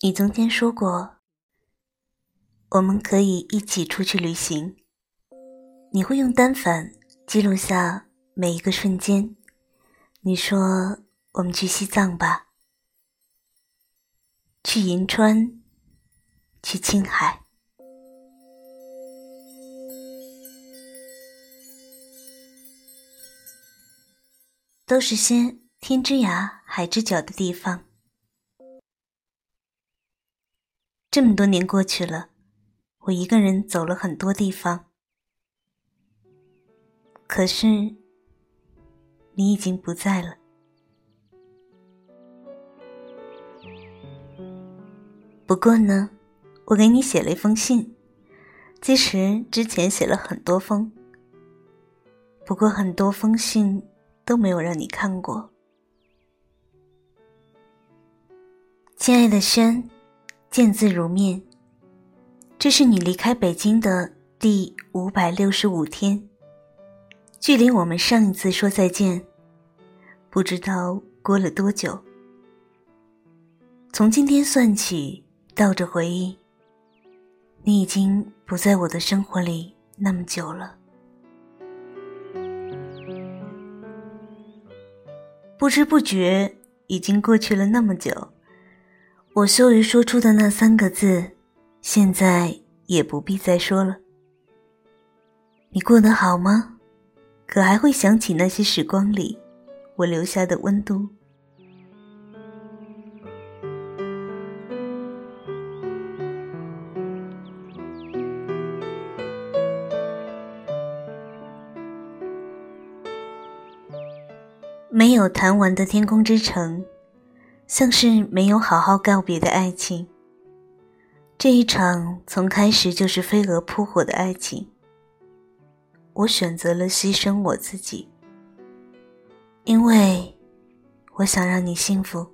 你从前说过，我们可以一起出去旅行。你会用单反记录下每一个瞬间。你说，我们去西藏吧，去银川，去青海，都是些天之涯海之角的地方。这么多年过去了，我一个人走了很多地方，可是你已经不在了。不过呢，我给你写了一封信，其实之前写了很多封，不过很多封信都没有让你看过，亲爱的轩。见字如面。这是你离开北京的第五百六十五天，距离我们上一次说再见，不知道过了多久。从今天算起，倒着回忆，你已经不在我的生活里那么久了。不知不觉，已经过去了那么久。我羞于说出的那三个字，现在也不必再说了。你过得好吗？可还会想起那些时光里我留下的温度？没有谈完的天空之城。像是没有好好告别的爱情，这一场从开始就是飞蛾扑火的爱情。我选择了牺牲我自己，因为我想让你幸福。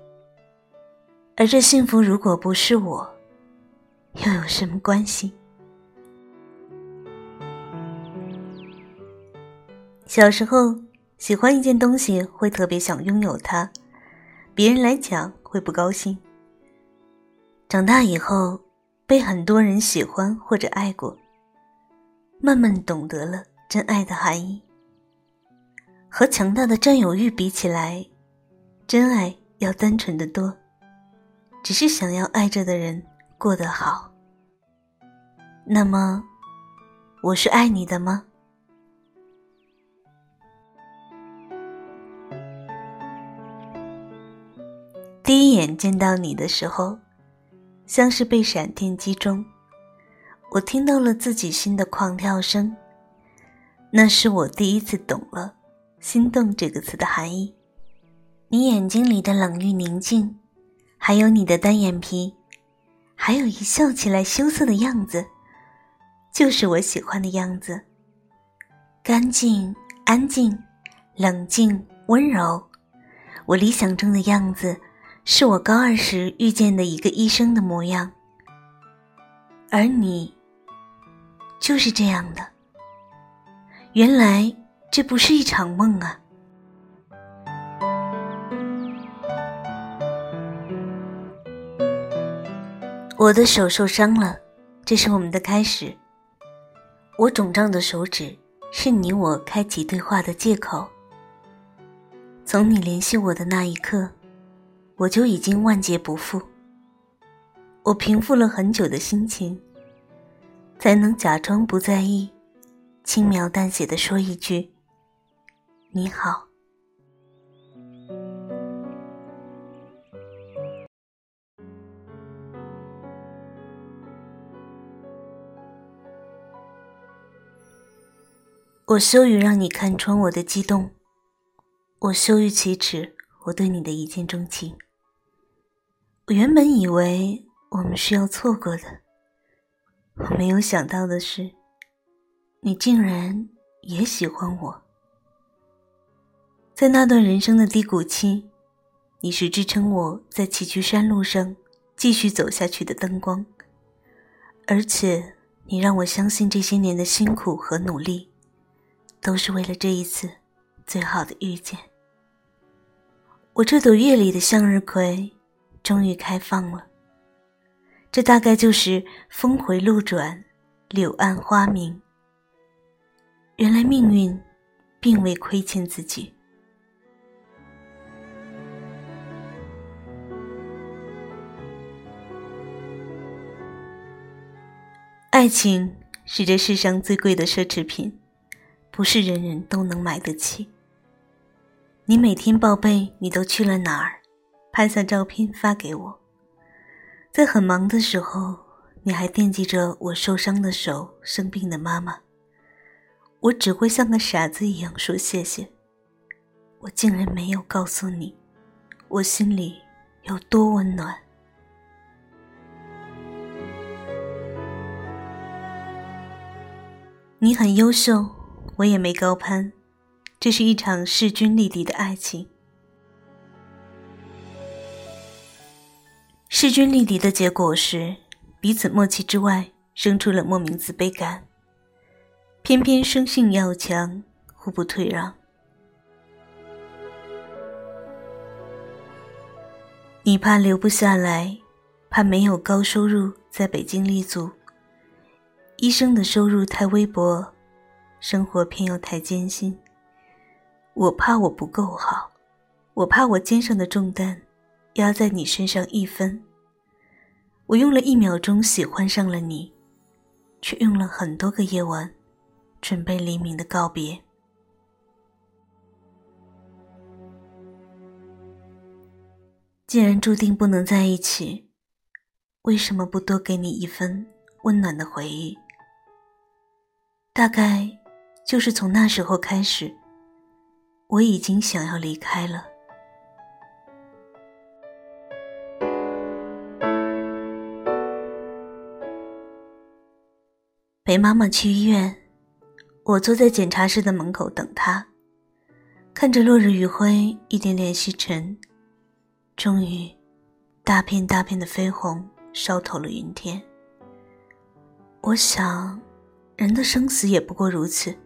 而这幸福如果不是我，又有什么关系？小时候喜欢一件东西，会特别想拥有它。别人来讲会不高兴。长大以后，被很多人喜欢或者爱过，慢慢懂得了真爱的含义。和强大的占有欲比起来，真爱要单纯的多，只是想要爱着的人过得好。那么，我是爱你的吗？第一眼见到你的时候，像是被闪电击中，我听到了自己心的狂跳声。那是我第一次懂了“心动”这个词的含义。你眼睛里的冷遇宁静，还有你的单眼皮，还有一笑起来羞涩的样子，就是我喜欢的样子。干净、安静、冷静、温柔，我理想中的样子。是我高二时遇见的一个医生的模样，而你就是这样的。原来这不是一场梦啊！我的手受伤了，这是我们的开始。我肿胀的手指是你我开启对话的借口。从你联系我的那一刻。我就已经万劫不复。我平复了很久的心情，才能假装不在意，轻描淡写的说一句：“你好。”我羞于让你看穿我的激动，我羞于启齿我对你的一见钟情。我原本以为我们是要错过的，我没有想到的是，你竟然也喜欢我。在那段人生的低谷期，你是支撑我在崎岖山路上继续走下去的灯光，而且你让我相信这些年的辛苦和努力，都是为了这一次最好的遇见。我这朵月里的向日葵。终于开放了，这大概就是峰回路转，柳暗花明。原来命运并未亏欠自己。爱情是这世上最贵的奢侈品，不是人人都能买得起。你每天报备你都去了哪儿，拍下照片发给我。在很忙的时候，你还惦记着我受伤的手、生病的妈妈。我只会像个傻子一样说谢谢。我竟然没有告诉你，我心里有多温暖。你很优秀，我也没高攀，这是一场势均力敌的爱情。势均力敌的结果是，彼此默契之外，生出了莫名自卑感。偏偏生性要强，互不退让。你怕留不下来，怕没有高收入在北京立足。医生的收入太微薄，生活偏又太艰辛。我怕我不够好，我怕我肩上的重担压在你身上一分。我用了一秒钟喜欢上了你，却用了很多个夜晚准备黎明的告别。既然注定不能在一起，为什么不多给你一分温暖的回忆？大概就是从那时候开始，我已经想要离开了。陪妈妈去医院，我坐在检查室的门口等她，看着落日余晖一点点西沉，终于，大片大片的绯红烧透了云天。我想。人的生死也不过如此，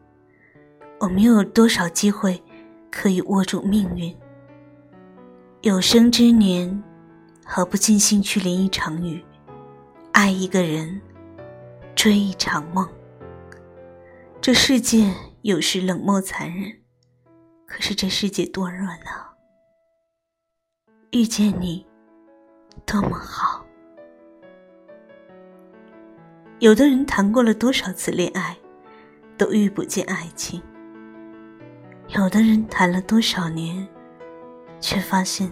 我们又有多少机会可以握住命运？有生之年，何不尽兴去淋一场雨，爱一个人，追一场梦？这世界有时冷漠残忍，可是这世界多热闹！遇见你，多么好。有的人谈过了多少次恋爱，都遇不见爱情；有的人谈了多少年，却发现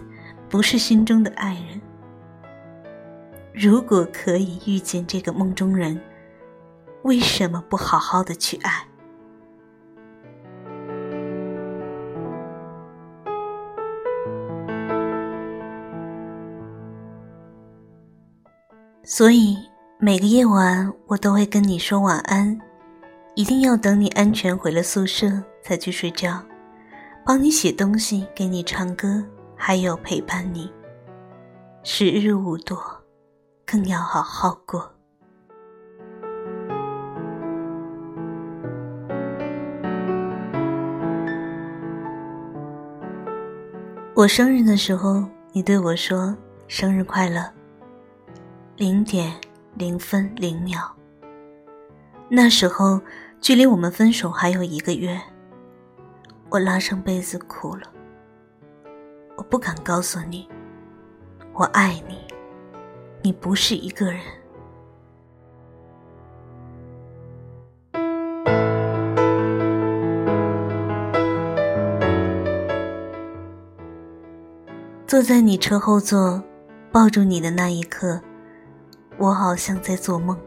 不是心中的爱人。如果可以遇见这个梦中人，为什么不好好的去爱？所以。每个夜晚，我都会跟你说晚安，一定要等你安全回了宿舍才去睡觉，帮你写东西，给你唱歌，还有陪伴你。时日无多，更要好好过。我生日的时候，你对我说：“生日快乐。”零点。零分零秒。那时候，距离我们分手还有一个月。我拉上被子哭了。我不敢告诉你，我爱你，你不是一个人。坐在你车后座，抱住你的那一刻。我好像在做梦，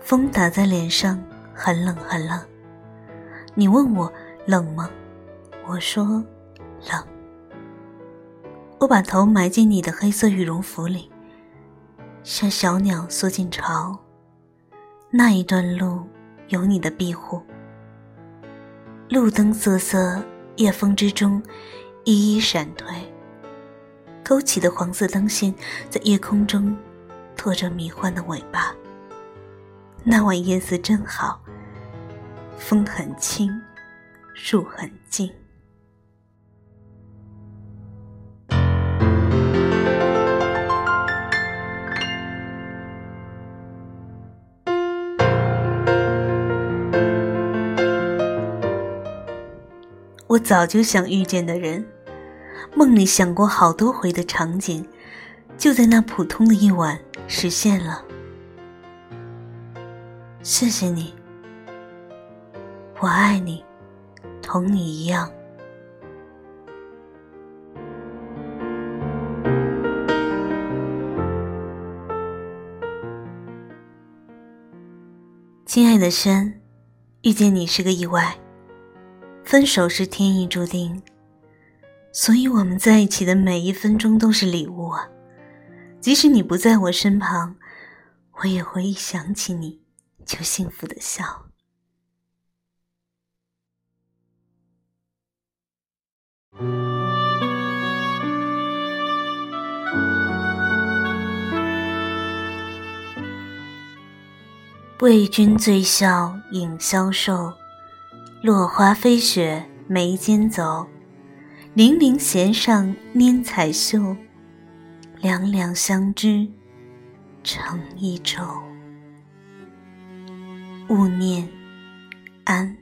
风打在脸上，很冷很冷。你问我冷吗？我说冷。我把头埋进你的黑色羽绒服里，像小鸟缩进巢。那一段路有你的庇护。路灯瑟瑟，夜风之中一一闪退，勾起的黄色灯线在夜空中。拖着迷幻的尾巴。那晚夜色真好，风很轻，树很近。我早就想遇见的人，梦里想过好多回的场景，就在那普通的一晚实现了。谢谢你。我爱你。同你一样。亲爱的轩，遇见你是个意外，分手是天意注定，所以我们在一起的每一分钟都是礼物啊！即使你不在我身旁，我也会一想起你就幸福的笑。为君醉笑影消瘦，落花飞雪眉间走。泠泠弦上拈彩袖，两两相知成一舟。勿念，安。